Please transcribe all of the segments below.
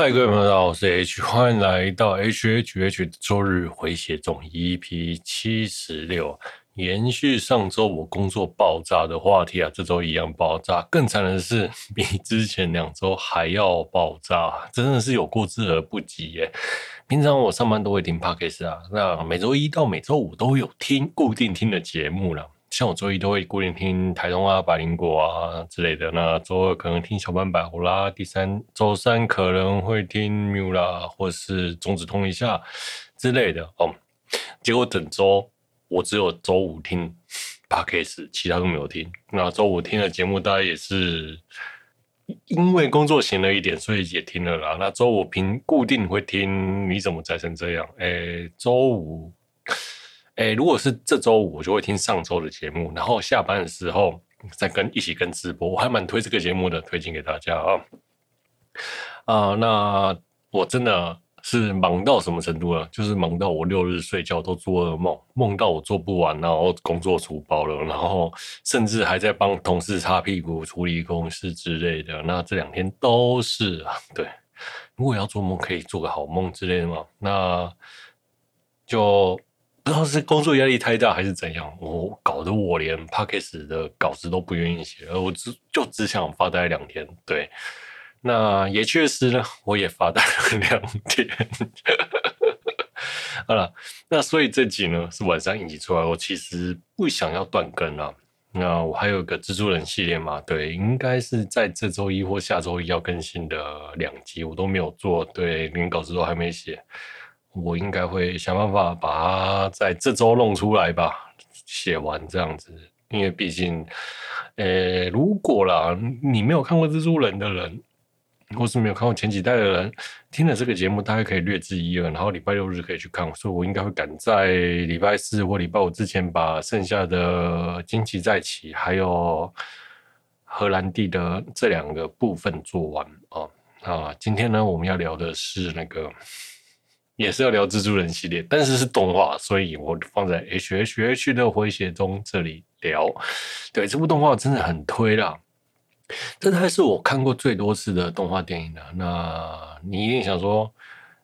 嗨，各位朋友，大家好，我是 H，欢迎来到 H H H 周日回血中 EP 七十六，延续上周我工作爆炸的话题啊，这周一样爆炸，更惨的是 比之前两周还要爆炸，真的是有过之而不及耶。平常我上班都会听 Podcast 啊，那每周一到每周五都有听固定听的节目了。像我周一都会固定听台东啊、百灵果啊之类的，那周二可能听小班百虎啦，第三周三可能会听 Miu 啦，或是中指通一下之类的哦。结果整周我只有周五听 Podcast，其他都没有听。那周五听的节目大概也是因为工作闲了一点，所以也听了啦。那周五平固定会听你怎么宅成这样？诶，周五。哎，如果是这周五，我就会听上周的节目，然后下班的时候再跟一起跟直播，我还蛮推这个节目的，推荐给大家啊。啊、那我真的是忙到什么程度呢？就是忙到我六日睡觉都做噩梦，梦到我做不完，然后工作出包了，然后甚至还在帮同事擦屁股、处理公事之类的。那这两天都是啊，对。如果要做梦，可以做个好梦之类的嘛？那就。不知道是工作压力太大还是怎样，我搞得我连 Podcast 的稿子都不愿意写，而我只就只想发呆两天。对，那也确实呢，我也发呆了两天。好了，那所以这集呢是晚上一起出来，我其实不想要断更了。那我还有个蜘蛛人系列嘛，对，应该是在这周一或下周一要更新的两集，我都没有做，对，连稿子都还没写。我应该会想办法把它在这周弄出来吧，写完这样子。因为毕竟，呃，如果啦，你没有看过蜘蛛人的人，或是没有看过前几代的人，听了这个节目，大概可以略知一二。然后礼拜六日可以去看，所以我应该会赶在礼拜四或礼拜五之前，把剩下的《惊奇再起》还有荷兰弟的这两个部分做完啊。啊，今天呢，我们要聊的是那个。也是要聊蜘蛛人系列，但是是动画，所以我放在 H H H 的回血中这里聊。对，这部动画真的很推啦，这还是我看过最多次的动画电影了。那你一定想说，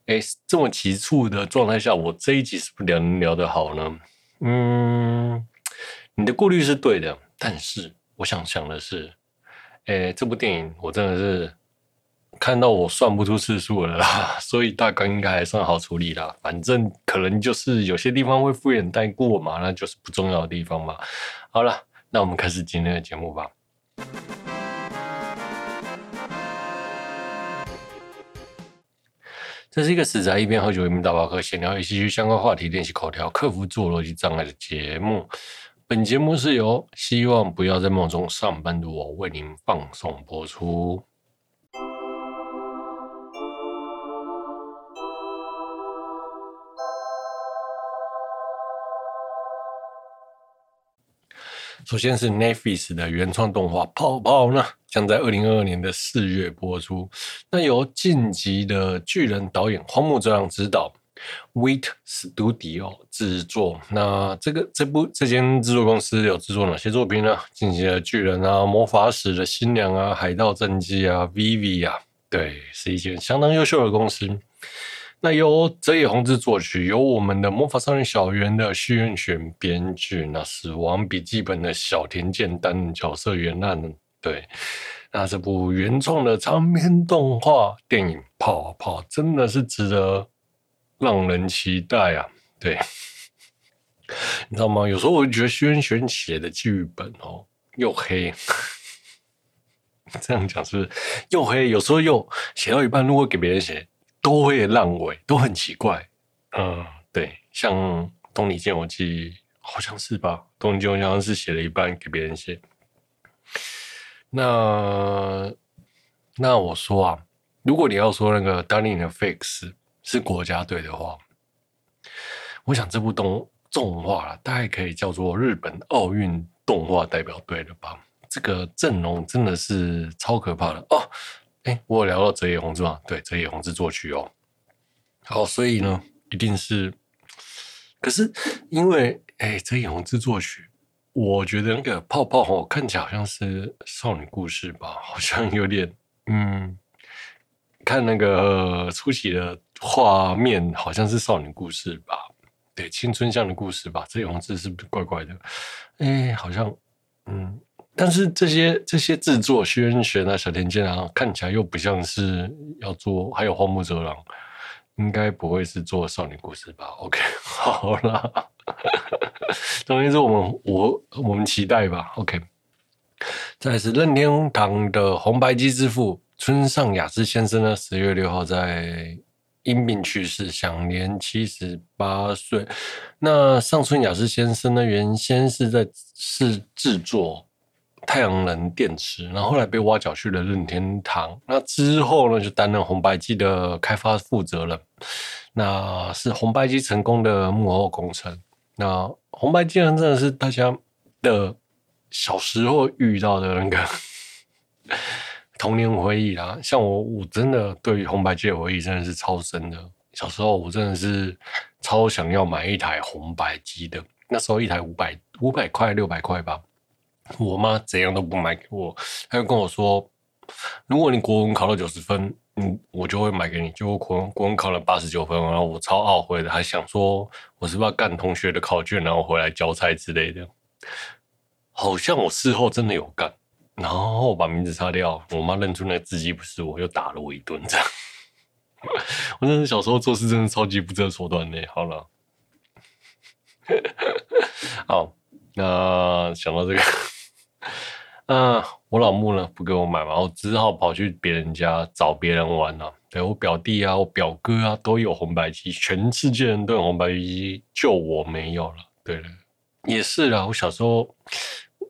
哎，这么急促的状态下，我这一集是不是聊聊得好呢？嗯，你的顾虑是对的，但是我想想的是，哎，这部电影我真的是。看到我算不出次数了啦，所以大纲应该还算好处理啦。反正可能就是有些地方会敷衍带过嘛，那就是不重要的地方嘛。好了，那我们开始今天的节目吧。这是一个死宅一边喝酒一边打包客闲聊与戏剧相关话题，练习口条，克服自我逻辑障碍的节目。本节目是由希望不要在梦中上班的我为您放送播出。首先是 Netflix 的原创动画《泡泡》呢，将在二零二二年的四月播出。那由晋级的巨人导演荒木哲郎执导，Wait Studio 制作。那这个这部这间制作公司有制作哪些作品呢？进击的巨人啊，魔法使的新娘啊，海盗战记啊，Vivi 啊，对，是一间相当优秀的公司。那由泽野弘之作曲，由我们的魔法少女小圆的须元玄编剧，那死亡笔记本的小田健担任角色原案。对，那这部原创的长篇动画电影《泡泡》真的是值得让人期待啊！对，你知道吗？有时候我就觉得须元玄写的剧本哦，又黑，这样讲是不是又黑？有时候又写到一半，如果给别人写。都会烂尾，都很奇怪。嗯，对，像《东尼剑我记》好像是吧，《东尼剑游记》好像是写了一半给别人写。那那我说啊，如果你要说那个《Darling FX》是国家队的话，我想这部动动画大概可以叫做日本奥运动画代表队了吧？这个阵容真的是超可怕的哦。哎，我有聊到泽野弘之吗？对，泽野弘之作曲哦。好，所以呢，一定是。可是因为哎，泽野弘之作曲，我觉得那个泡泡哦，看起来好像是少女故事吧，好像有点嗯，看那个初期的画面，好像是少女故事吧？对，青春向的故事吧？这种字是不是怪怪的？哎，好像，嗯，但是这些这些制作，虚渊玄啊、小田健啊，看起来又不像是要做，还有荒木哲郎，应该不会是做少女故事吧？OK，好啦，总之是我们我我们期待吧。OK，再是任天堂的红白机之父村上雅之先生呢，十月六号在。因病去世，享年七十八岁。那上村雅之先生呢，原先是在是制作太阳能电池，然后后来被挖角去了任天堂。那之后呢，就担任红白机的开发负责人。那是红白机成功的幕后工程。那红白机呢，真的是大家的小时候遇到的那个。童年回忆啦，像我，我真的对于红白机的回忆真的是超深的。小时候我真的是超想要买一台红白机的，那时候一台五百五百块六百块吧。我妈怎样都不买给我，她就跟我说：“如果你国文考了九十分，嗯，我就会买给你。”结果国文国文考了八十九分，然后我超懊悔的，还想说我是不是要干同学的考卷，然后回来交差之类的。好像我事后真的有干。然后我把名字擦掉，我妈认出那个字迹不是我，又打了我一顿。这样，我真的小时候做事真的超级不择手段的。好了，好，那想到这个，啊，我老木呢不给我买嘛，我只好跑去别人家找别人玩了。对，我表弟啊，我表哥啊都有红白机，全世界人都有红白机，就我没有了。对了，也是啦，我小时候。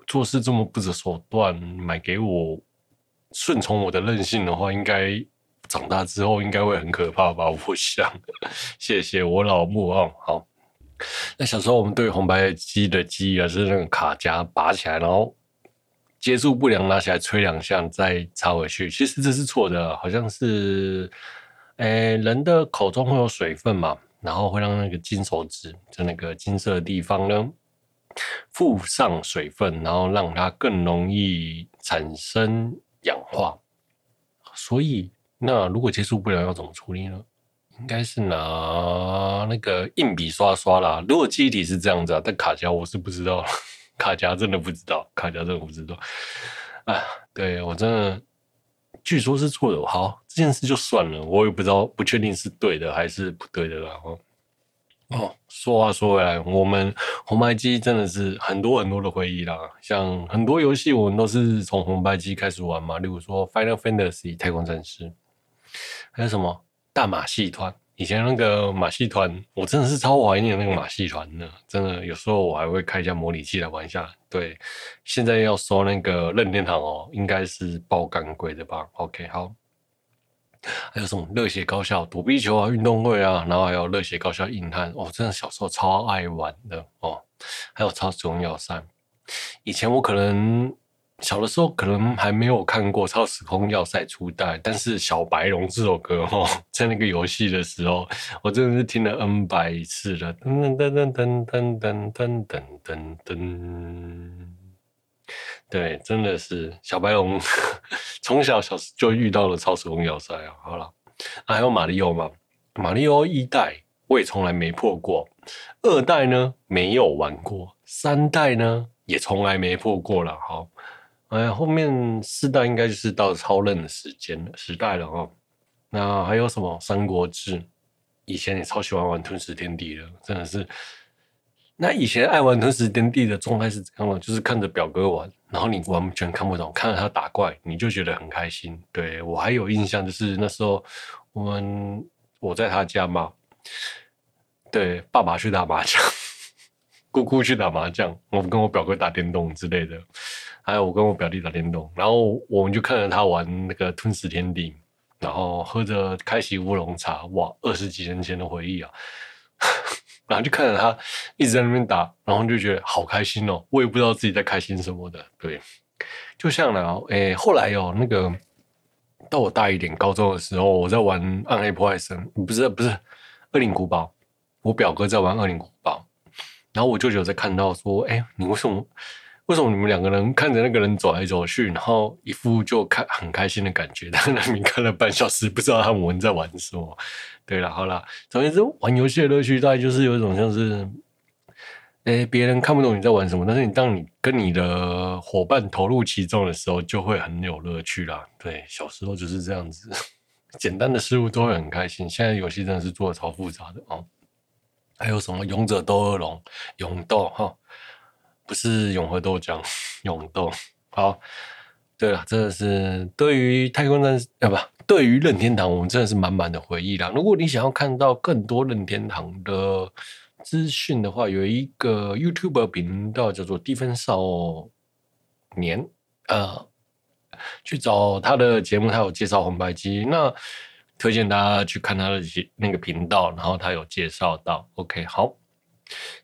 做事这么不择手段，买给我，顺从我的任性的话，应该长大之后应该会很可怕吧？我想，谢谢我老木啊。好，那小时候我们对红白机的记忆啊，是那个卡夹拔起来，然后接触不良拿起来吹两下再插回去。其实这是错的，好像是，诶、人的口中会有水分嘛，然后会让那个金手指就那个金色的地方呢。附上水分，然后让它更容易产生氧化。所以，那如果接触不良要怎么处理呢？应该是拿那个硬笔刷刷啦。如果记忆体是这样子啊，但卡夹我是不知道，卡夹真的不知道，卡夹真的不知道。啊，对，我真的，据说是错的。好，这件事就算了，我也不知道，不确定是对的还是不对的啦。哦，说话说回来，我们红白机真的是很多很多的回忆啦。像很多游戏，我们都是从红白机开始玩嘛。例如说《Final Fantasy》太空战士，还有什么《大马戏团》。以前那个马戏团，我真的是超怀念那个马戏团的。真的，有时候我还会开一下模拟器来玩一下。对，现在要说那个任天堂哦，应该是爆干贵的吧？OK，好。还有什么热血高校躲避球啊，运动会啊，然后还有热血高校硬汉哦，真的小时候超爱玩的哦。还有超重要三，以前我可能小的时候可能还没有看过超时空要塞初代，但是小白龙这首歌哦，在那个游戏的时候，我真的是听了 N 百次了。噔噔噔噔噔噔噔噔噔噔。对，真的是小白龙，从小小时就遇到了超时空要塞啊！好了，啊，还有马里奥嘛？马里奥一代我也从来没破过，二代呢没有玩过，三代呢也从来没破过了。好，哎，后面四代应该就是到超任的时间了，时代了哦。那还有什么三国志？以前也超喜欢玩吞食天地的，真的是。那以前爱玩吞食天地的状态是怎样的？就是看着表哥玩，然后你完全看不懂，看着他打怪，你就觉得很开心。对，我还有印象，就是那时候我们我在他家嘛，对，爸爸去打麻将，姑姑去打麻将，我跟我表哥打电动之类的，还有我跟我表弟打电动，然后我们就看着他玩那个吞食天地，然后喝着开喜乌龙茶，哇，二十几年前的回忆啊！然后就看着他一直在那边打，然后就觉得好开心哦！我也不知道自己在开心什么的。对，就像呢，诶，后来有那个到我大一点高中的时候，我在玩《暗黑破坏神》，不是不是《恶灵古堡》，我表哥在玩《恶灵古堡》，然后我舅舅在看到说：“哎，你为什么为什么你们两个人看着那个人走来走去，然后一副就看很开心的感觉？但是你看了半小时，不知道他们在玩什么。对了，好了，总之玩游戏的乐趣大概就是有一种像是，诶，别人看不懂你在玩什么，但是你当你跟你的伙伴投入其中的时候，就会很有乐趣啦。对，小时候就是这样子，简单的事物都会很开心。现在游戏真的是做的超复杂的哦。还有什么勇者斗恶龙、勇斗哈？不是永和豆浆，勇斗。好，对了，真的是对于太空战士啊，不，对于任天堂，我们真的是满满的回忆啦。如果你想要看到更多任天堂的资讯的话，有一个 YouTube 频道叫做低分少年，呃，去找他的节目，他有介绍红白机，那推荐大家去看他的那个频道，然后他有介绍到。OK，好。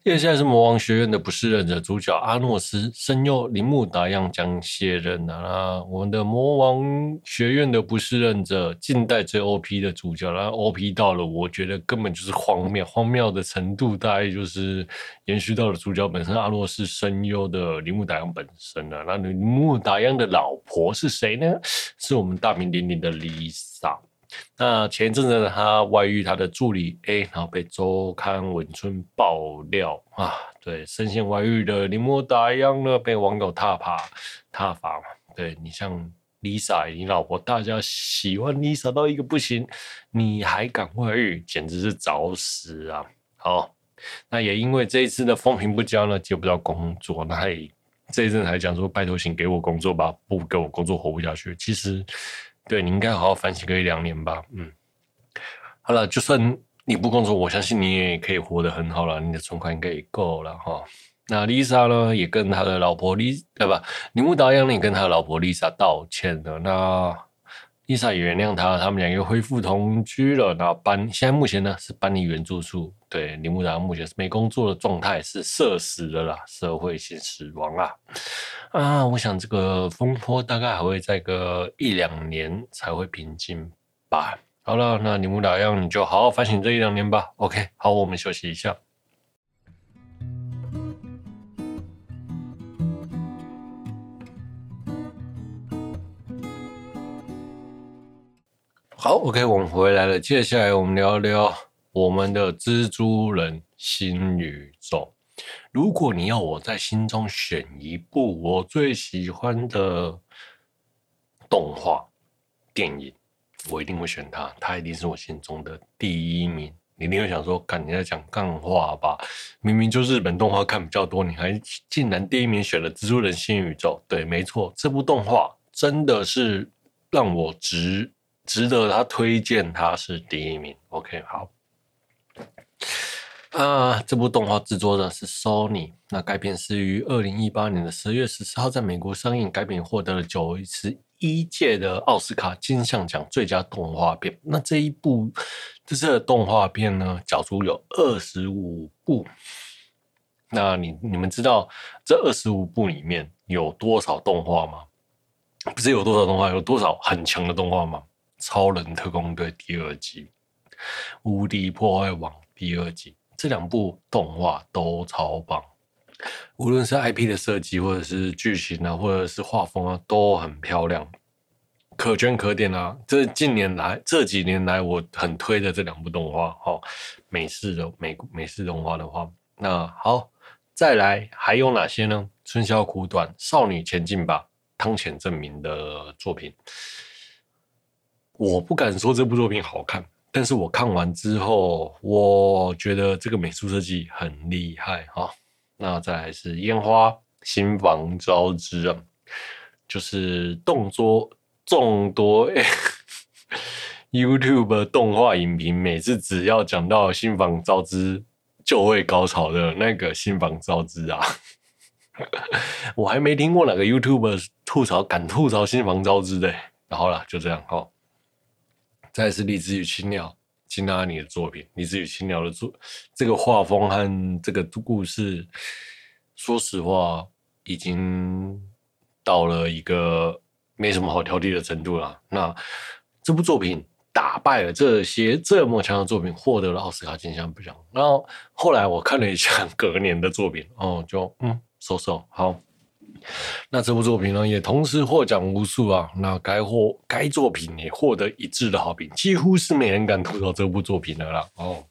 接下来是魔王学院的不是忍者主角阿诺斯声优铃木达央将卸任了啊！我们的魔王学院的不是忍者近代最 OP 的主角，然后 OP 到了，我觉得根本就是荒谬，荒谬的程度大概就是延续到了主角本身阿诺斯声优的铃木达央本身啊。那铃木达央的老婆是谁呢？是我们大名鼎鼎的 Lisa。那前一阵子他外遇他的助理 A，然后被周刊文春爆料啊，对，深陷外遇的铃木达央呢，被网友挞伐挞伐嘛。对，你像 Lisa，你老婆大家喜欢 Lisa 到一个不行，你还敢外遇，简直是找死啊！好，那也因为这一次的风评不佳呢，接不到工作，那还这一阵还讲说拜托，请给我工作吧，不给我工作活不下去。其实。对，你应该好好反省个一两年吧。嗯，好了，就算你不工作，我相信你也可以活得很好了。你的存款应该也够了哈。那 Lisa 呢，也跟他的老婆 Lisa 对吧？铃木达央也跟他的老婆 Lisa 道歉了。那 Lisa 也原谅他，他们俩又恢复同居了。那搬现在目前呢是搬离原住处。对，铃木达目前是没工作的状态，是社死了啦，社会性死亡啦。啊，我想这个风波大概还会再个一两年才会平静吧。好了，那铃木达让你就好好反省这一两年吧。OK，好，我们休息一下。好，OK，我们回来了。接下来我们聊聊我们的蜘蛛人新宇宙。如果你要我在心中选一部我最喜欢的动画电影，我一定会选它，它一定是我心中的第一名。你一定会想说，看你在讲干话吧？明明就日本动画看比较多，你还竟然第一名选了《蜘蛛人新宇宙》？对，没错，这部动画真的是让我值值得他推荐，他是第一名。OK，好。啊，这部动画制作的是 Sony，那该片是于二零一八年的十月十四号在美国上映，该片获得了九十一届的奥斯卡金像奖最佳动画片。那这一部这次的动画片呢，角逐有二十五部。那你你们知道这二十五部里面有多少动画吗？不是有多少动画，有多少很强的动画吗？超人特工队第二季，无敌破坏王第二季。这两部动画都超棒，无论是 IP 的设计，或者是剧情啊，或者是画风啊，都很漂亮，可圈可点啊！这近年来这几年来我很推的这两部动画，哈，美式的美美式动画的话，那好，再来还有哪些呢？春宵苦短，少女前进吧，汤浅政明的作品，我不敢说这部作品好看。但是我看完之后，我觉得这个美术设计很厉害哈。那再来是烟花新房招之啊，就是动作众多 YouTube 动画影评，每次只要讲到新房招之就会高潮的那个新房招之啊，我还没听过哪个 YouTube 吐槽敢吐槽新房招之的。然后啦，就这样哈。再是《丽子与青鸟》金阿尼的作品，《丽子与青鸟》的作这个画风和这个故事，说实话已经到了一个没什么好挑剔的程度了。那这部作品打败了这些这么强的作品，获得了奥斯卡金像奖。然后后来我看了一下隔年的作品，哦，就嗯，收收好。那这部作品呢，也同时获奖无数啊。那该获该作品也获得一致的好评，几乎是没人敢吐槽这部作品的啦。哦。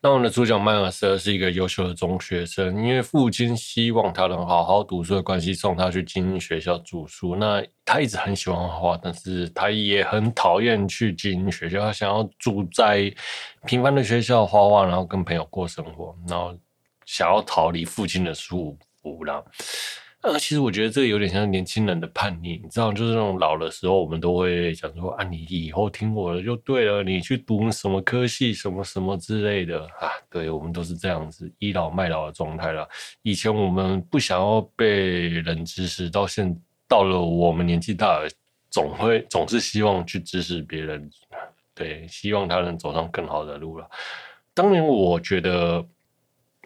那我们的主角迈尔斯是一个优秀的中学生，因为父亲希望他能好好读书的关系，送他去精英学校住宿。那他一直很喜欢画画，但是他也很讨厌去精英学校，他想要住在平凡的学校画画，然后跟朋友过生活，然后想要逃离父亲的束缚啦。呃，其实我觉得这个有点像年轻人的叛逆，你知道，就是那种老的时候，我们都会想说啊，你以后听我的就对了，你去读什么科系，什么什么之类的啊。对，我们都是这样子倚老卖老的状态了。以前我们不想要被人指使，到现到了我们年纪大了，总会总是希望去指使别人，对，希望他能走上更好的路了。当年我觉得。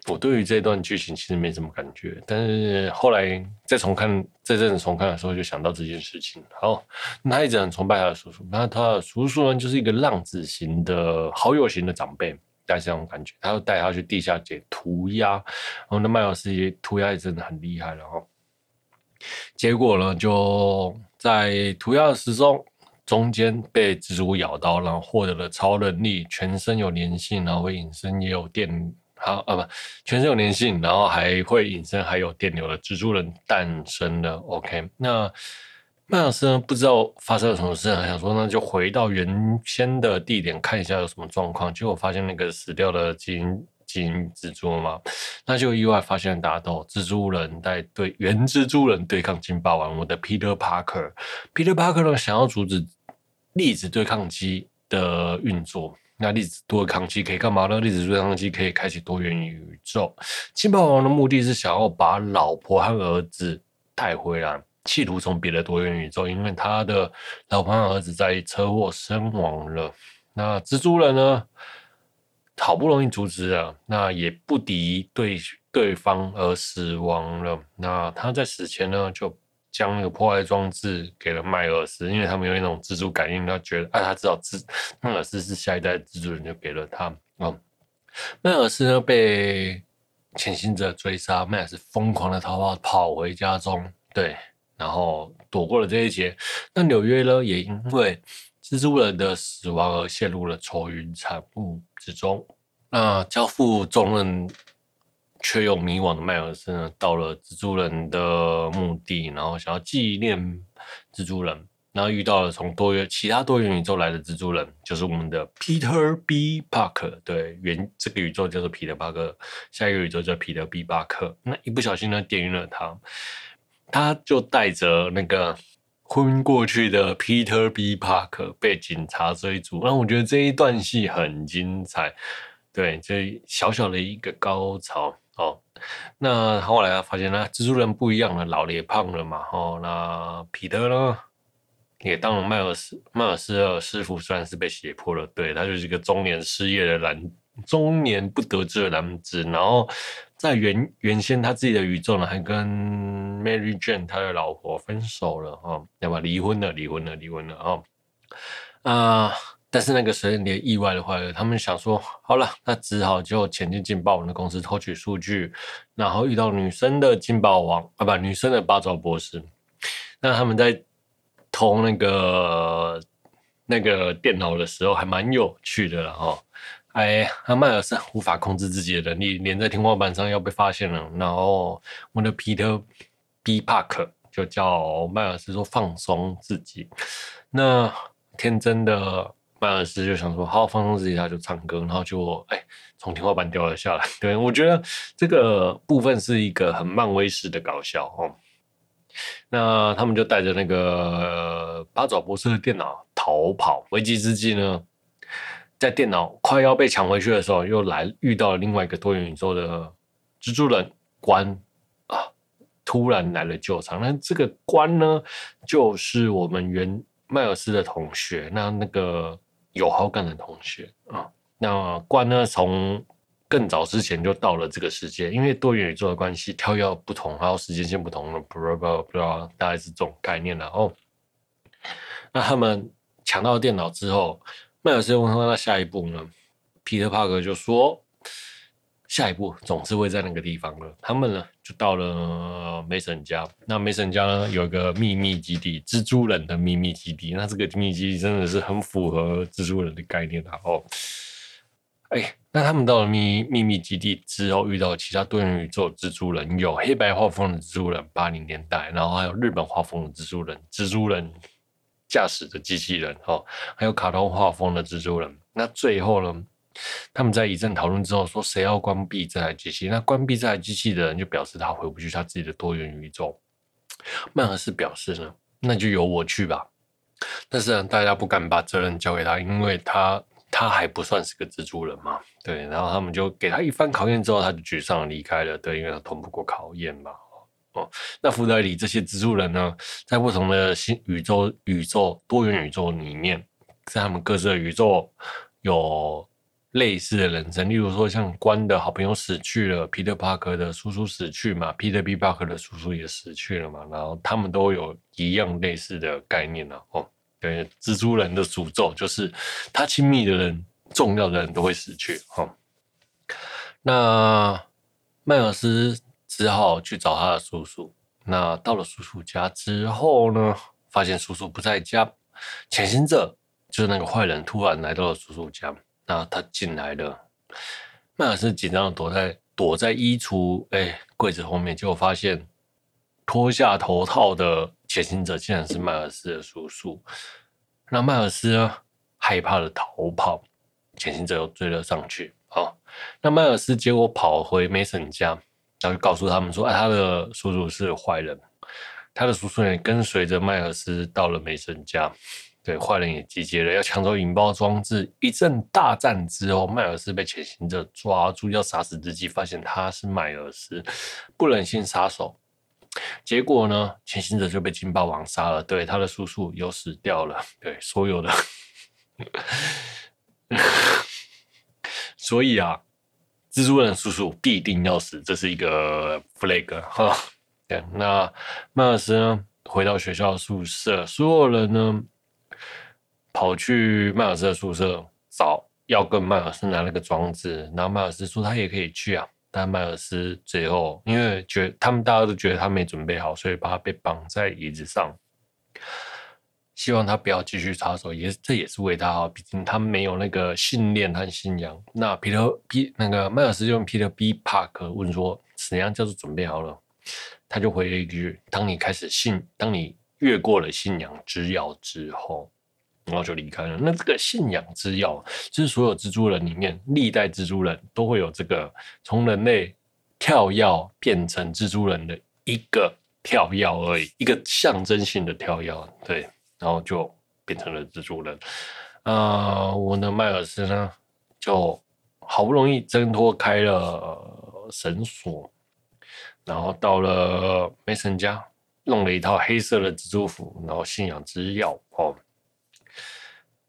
我对于这段剧情其实没什么感觉，但是后来再重看，这阵子重看的时候就想到这件事情。好，他一直很崇拜他的叔叔，那他的叔叔呢，就是一个浪子型的好友型的长辈，带这种感觉。他又带他去地下街涂鸦，然后那迈尔斯也涂鸦也真的很厉害，然后结果呢，就在涂鸦的时钟中间被蜘蛛咬到，然后获得了超能力，全身有粘性，然后会隐身，也有电。好啊，不，全身有粘性，然后还会隐身，还有电流的蜘蛛人诞生了。OK，那麦尔斯呢？不知道发生了什么事，想说那就回到原先的地点看一下有什么状况。结果发现那个死掉的基因基因蜘蛛嘛，那就意外发现打斗蜘蛛人在对原蜘蛛人对抗金霸王。我的 Peter Parker，Peter Parker 呢想要阻止粒子对抗机的运作。那粒子对抗机可以干嘛呢？粒子对抗机可以开启多元宇宙。金霸王的目的是想要把老婆和儿子带回来，企图从别的多元宇宙，因为他的老婆和儿子在车祸身亡了。那蜘蛛人呢？好不容易阻止了，那也不敌对对方而死亡了。那他在死前呢，就。将那个破坏装置给了迈尔斯，因为他们有那种蜘蛛感应，他觉得啊，他知道蜘迈尔斯是下一代蜘蛛人，就给了他。哦，迈尔斯呢被潜行者追杀，迈尔斯疯狂的逃跑，跑回家中，对，然后躲过了这一劫。那纽约呢，也因为蜘蛛人的死亡而陷入了愁云惨雾之中。那交付重任。却又迷惘的迈尔斯呢，到了蜘蛛人的墓地，然后想要纪念蜘蛛人，然后遇到了从多元其他多元宇宙来的蜘蛛人，就是我们的 Peter B. Parker。对，原这个宇宙叫做彼得·巴克，下一个宇宙叫彼得 B. 巴克。那一不小心呢，点晕了他，他就带着那个昏过去的 Peter B. Parker 被警察追逐。那我觉得这一段戏很精彩，对，这小小的一个高潮。哦，那后来他发现呢，蜘蛛人不一样了，老了也胖了嘛。哦，那彼得呢，也当了迈尔斯迈尔斯的师傅，虽然是被胁迫了，对，他就是一个中年失业的男，中年不得志的男子。然后在原原先他自己的宇宙呢，还跟 Mary Jane 他的老婆分手了，哦，对吧？离婚了，离婚了，离婚了，哦，啊、但是那个时间点意外的话，他们想说好了，那只好就前进金霸王的公司偷取数据，然后遇到女生的金霸王啊，不，女生的八爪博士。那他们在偷那个那个电脑的时候，还蛮有趣的了哈。哎，阿迈尔斯无法控制自己的能力，连在天花板上要被发现了。然后我的 Peter B Park 就叫迈尔斯说放松自己。那天真的。迈尔斯就想说，好好放松自己，他就唱歌，然后就哎从天花板掉了下来。对，我觉得这个部分是一个很漫威式的搞笑哦。那他们就带着那个八爪博士的电脑逃跑，危机之际呢，在电脑快要被抢回去的时候，又来遇到了另外一个多元宇宙的蜘蛛人关啊，突然来了救场。那这个关呢，就是我们原迈尔斯的同学，那那个。有好感的同学啊，那关呢？从更早之前就到了这个世界，因为多元宇宙的关系，跳跃不同，还有时间线不同了，不知道不知道，大概是这种概念了哦。那他们抢到电脑之后，麦尔斯问他，那下一步呢？皮特帕格就说：“下一步总是会在那个地方了。他们呢，就到了梅森家。那梅森家呢，有一个秘密基地，蜘蛛人的秘密基地。那这个秘密基地真的是很符合蜘蛛人的概念啊！哦，哎，那他们到了秘秘密基地之后，遇到其他多元宇宙蜘蛛人，有黑白画风的蜘蛛人，八零年代，然后还有日本画风的蜘蛛人，蜘蛛人驾驶的机器人，哦，还有卡通画风的蜘蛛人。那最后呢？他们在一阵讨论之后说：“谁要关闭这台机器？那关闭这台机器的人就表示他回不去他自己的多元宇宙。”迈尔斯表示呢：“那就由我去吧。”但是呢，大家不敢把责任交给他，因为他他还不算是个蜘蛛人嘛。对，然后他们就给他一番考验之后，他就沮丧离开了。对，因为他通不过考验嘛。哦，那福德里这些蜘蛛人呢，在不同的新宇宙、宇宙多元宇宙里面，在他们各自的宇宙有。类似的人生，例如说像关的好朋友死去了，彼得·帕克的叔叔死去嘛，彼得·比·帕克的叔叔也死去了嘛，然后他们都有一样类似的概念呢。哦，对，蜘蛛人的诅咒就是他亲密的人、重要的人都会死去。哦，那迈尔斯只好去找他的叔叔。那到了叔叔家之后呢，发现叔叔不在家，潜行者就是那个坏人，突然来到了叔叔家。那他进来了，迈尔斯紧张的躲在躲在衣橱哎柜子后面，结果发现脱下头套的潜行者竟然是迈尔斯的叔叔。那迈尔斯，害怕的逃跑，潜行者又追了上去。好，那迈尔斯结果跑回梅森家，然后就告诉他们说：“哎，他的叔叔是坏人。”他的叔叔也跟随着迈尔斯到了梅森家。对，坏人也集结了，要抢走引爆装置。一阵大战之后，迈尔斯被潜行者抓住，要杀死之际，发现他是迈尔斯，不忍心杀手。结果呢，潜行者就被金霸王杀了。对，他的叔叔又死掉了。对，所有的，所以啊，蜘蛛人叔叔必定要死，这是一个 flag 哈。对，那迈尔斯呢，回到学校宿舍，所有人呢。跑去迈尔斯的宿舍找，要跟迈尔斯拿那个装置，然后迈尔斯说他也可以去啊，但迈尔斯最后因为觉他们大家都觉得他没准备好，所以把他被绑在椅子上，希望他不要继续插手，也这也是为他好，毕竟他没有那个信念和信仰。那彼得 B 那个迈尔斯就用彼得 B 帕克问说怎样叫做准备好了，他就回了一句：当你开始信，当你越过了信仰之钥之后。然后就离开了。那这个信仰之钥，就是所有蜘蛛人里面，历代蜘蛛人都会有这个从人类跳跃变成蜘蛛人的一个跳跃而已，一个象征性的跳跃。对，然后就变成了蜘蛛人。啊、呃，我的迈尔斯呢，就好不容易挣脱开了绳索，然后到了梅森家，弄了一套黑色的蜘蛛服，然后信仰之钥哦。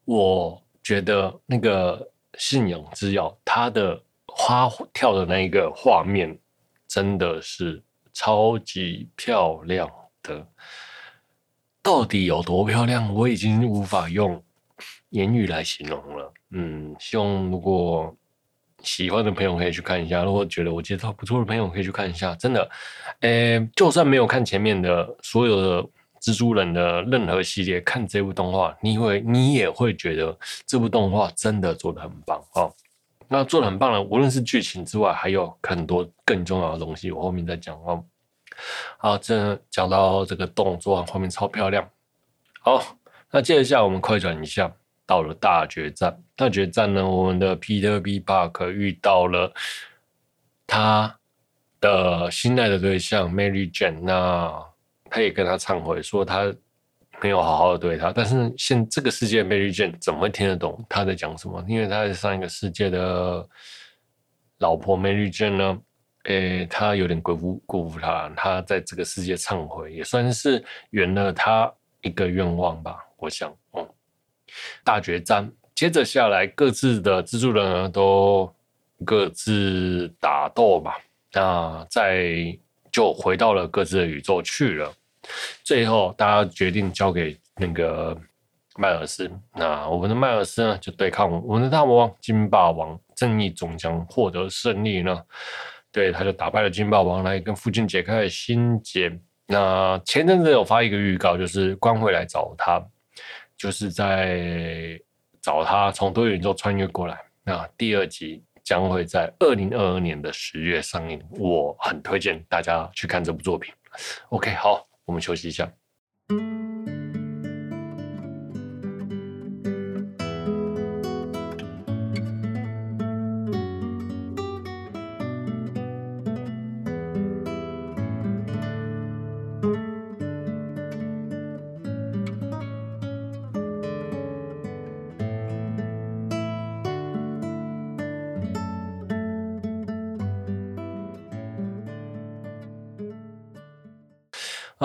我觉得那个信仰之钥，它的花跳的那一个画面真的是超级漂亮的。到底有多漂亮，我已经无法用言语来形容了。嗯，希望如果喜欢的朋友可以去看一下，如果觉得我介绍不错的朋友可以去看一下。真的，诶，就算没有看前面的所有的。蜘蛛人的任何系列，看这部动画，你会你也会觉得这部动画真的做的很棒哦。那做的很棒的，无论是剧情之外，还有很多更重要的东西，我后面再讲哦。好，这讲到这个动作画面超漂亮。好，那接着下来我们快转一下，到了大决战。大决战呢，我们的 Peter B. Parker 遇到了他的心爱的对象 Mary Jane。那他也跟他忏悔说他没有好好的对他，但是现这个世界 Mary Jane 怎么听得懂他在讲什么？因为他是上一个世界的老婆 Mary Jane 呢，诶，他有点辜负辜负他，他在这个世界忏悔，也算是圆了他一个愿望吧。我想，嗯，大决战接着下来，各自的蜘蛛人呢都各自打斗吧。那在就回到了各自的宇宙去了。最后，大家决定交给那个迈尔斯。那我们的迈尔斯呢，就对抗我们的大魔王金霸王，正义终将获得胜利呢。对，他就打败了金霸王，来跟父亲解开了心结。那前阵子有发一个预告，就是光会来找他，就是在找他从多元宇宙穿越过来。那第二集将会在二零二二年的十月上映，我很推荐大家去看这部作品。OK，好，我们休息一下。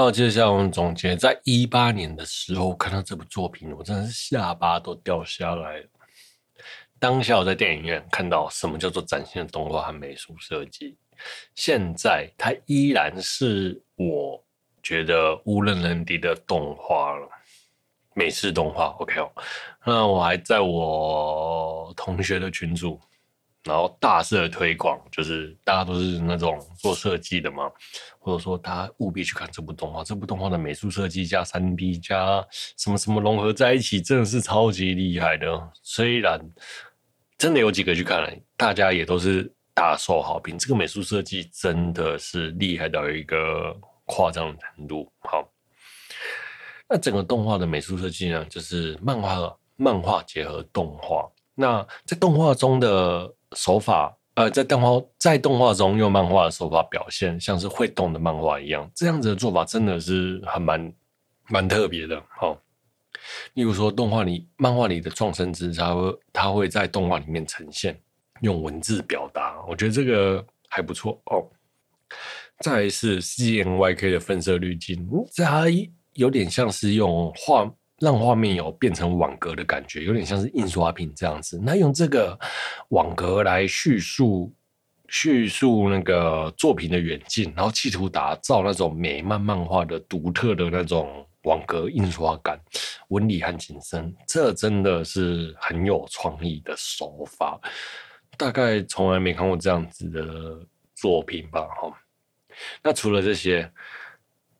那接下来我们总结，在一八年的时候看到这部作品，我真的是下巴都掉下来了。当下我在电影院看到什么叫做崭新的动画和美术设计，现在它依然是我觉得无人能敌的动画了，美式动画。OK 哦，那我还在我同学的群组。然后大肆的推广，就是大家都是那种做设计的嘛，或者说大家务必去看这部动画。这部动画的美术设计加三 D 加什么什么融合在一起，真的是超级厉害的。虽然真的有几个去看了，大家也都是大受好评。这个美术设计真的是厉害到一个夸张的程度。好，那整个动画的美术设计呢，就是漫画漫画结合动画。那在动画中的。手法，呃，在动画在动画中用漫画的手法表现，像是会动的漫画一样，这样子的做法真的是很蛮蛮特别的。好、哦，例如说动画里、漫画里的创生之，它会它会在动画里面呈现，用文字表达，我觉得这个还不错哦。再来是 CMYK 的分色滤镜，这还有点像是用画。让画面有变成网格的感觉，有点像是印刷品这样子。那用这个网格来叙述叙述那个作品的远近，然后企图打造那种美漫漫画的独特的那种网格印刷感、纹理和景深，这真的是很有创意的手法。大概从来没看过这样子的作品吧？哈。那除了这些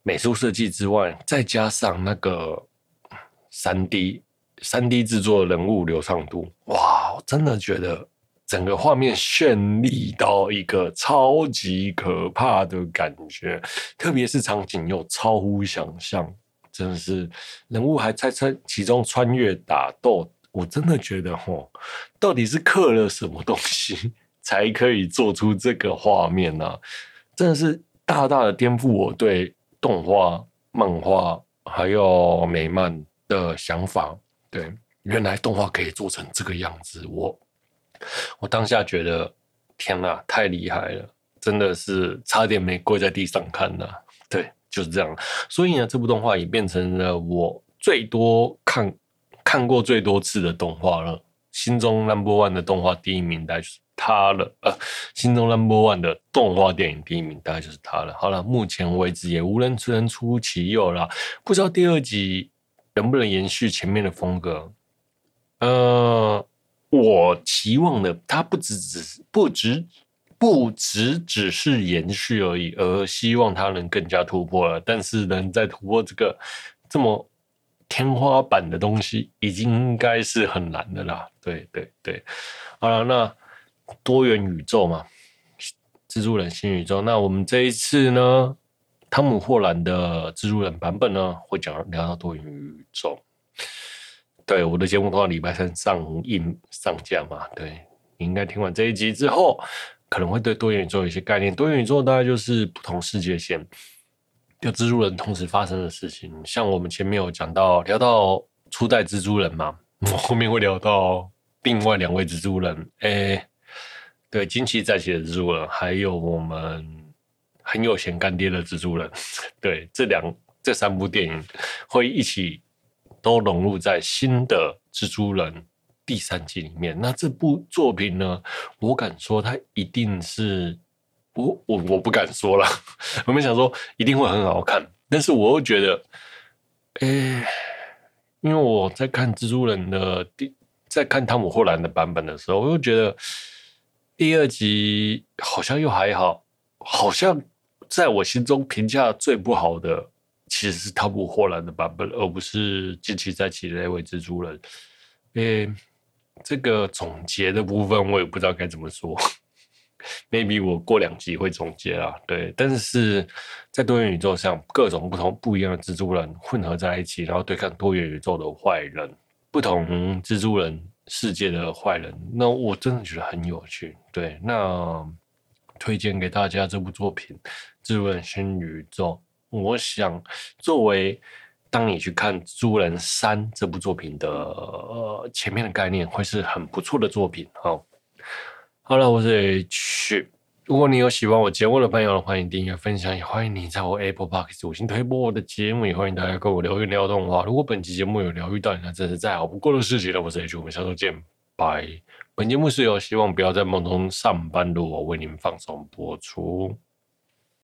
美术设计之外，再加上那个。三 D 三 D 制作人物流畅度，哇！我真的觉得整个画面绚丽到一个超级可怕的感觉，特别是场景又超乎想象，真的是人物还在穿其中穿越打斗，我真的觉得吼，到底是刻了什么东西 才可以做出这个画面呢？啊？真的是大大的颠覆我对动画、漫画还有美漫。的想法，对，原来动画可以做成这个样子，我我当下觉得天哪，太厉害了，真的是差点没跪在地上看呢。对，就是这样。所以呢，这部动画也变成了我最多看看过最多次的动画了。心中 number one 的动画第一名大概就是它了，呃，心中 number one 的动画电影第一名大概就是它了。好了，目前为止也无人能出其右了，不知道第二集。能不能延续前面的风格？呃，我期望的，它不只只不只不只只是延续而已，而希望它能更加突破了。但是能在突破这个这么天花板的东西，已经应该是很难的啦。对对对，好了，那多元宇宙嘛，蜘蛛人新宇宙，那我们这一次呢？汤姆·霍兰的蜘蛛人版本呢，会讲聊到多元宇宙。对，我的节目通常礼拜三上映上架嘛，对，你应该听完这一集之后，可能会对多元宇宙有一些概念。多元宇宙大概就是不同世界线，就蜘蛛人同时发生的事情。像我们前面有讲到聊到初代蜘蛛人嘛，我 后面会聊到另外两位蜘蛛人，哎，对，惊奇再起的蜘蛛人，还有我们。很有钱干爹的蜘蛛人，对，这两这三部电影会一起都融入在新的蜘蛛人第三季里面。那这部作品呢，我敢说它一定是我我我不敢说了，我们想说一定会很好看，但是我又觉得，哎，因为我在看蜘蛛人的第，在看汤姆·霍兰的版本的时候，我又觉得第二集好像又还好，好像在我心中评价最不好的其实是汤姆·霍兰的版本，而不是近期在起的那位蜘蛛人。诶，这个总结的部分我也不知道该怎么说。maybe 我过两集会总结啊，对，但是在多元宇宙上，各种不同不一样的蜘蛛人混合在一起，然后对抗多元宇宙的坏人，不同蜘蛛人世界的坏人，那我真的觉得很有趣。对，那推荐给大家这部作品《蜘蛛人新宇宙》，我想作为当你去看《蜘蛛人三》这部作品的呃前面的概念，会是很不错的作品哦。好了，我是 H。如果你有喜欢我节目的朋友，欢迎订阅、分享，也欢迎你在我 Apple Podcast 五星推播我的节目，也欢迎大家跟我留言聊动画。如果本期节目有疗愈到你，那真是再好不过的事情了。我是 H，我们下周见，拜。本节目是由希望不要在梦中上班的我为您放松播出。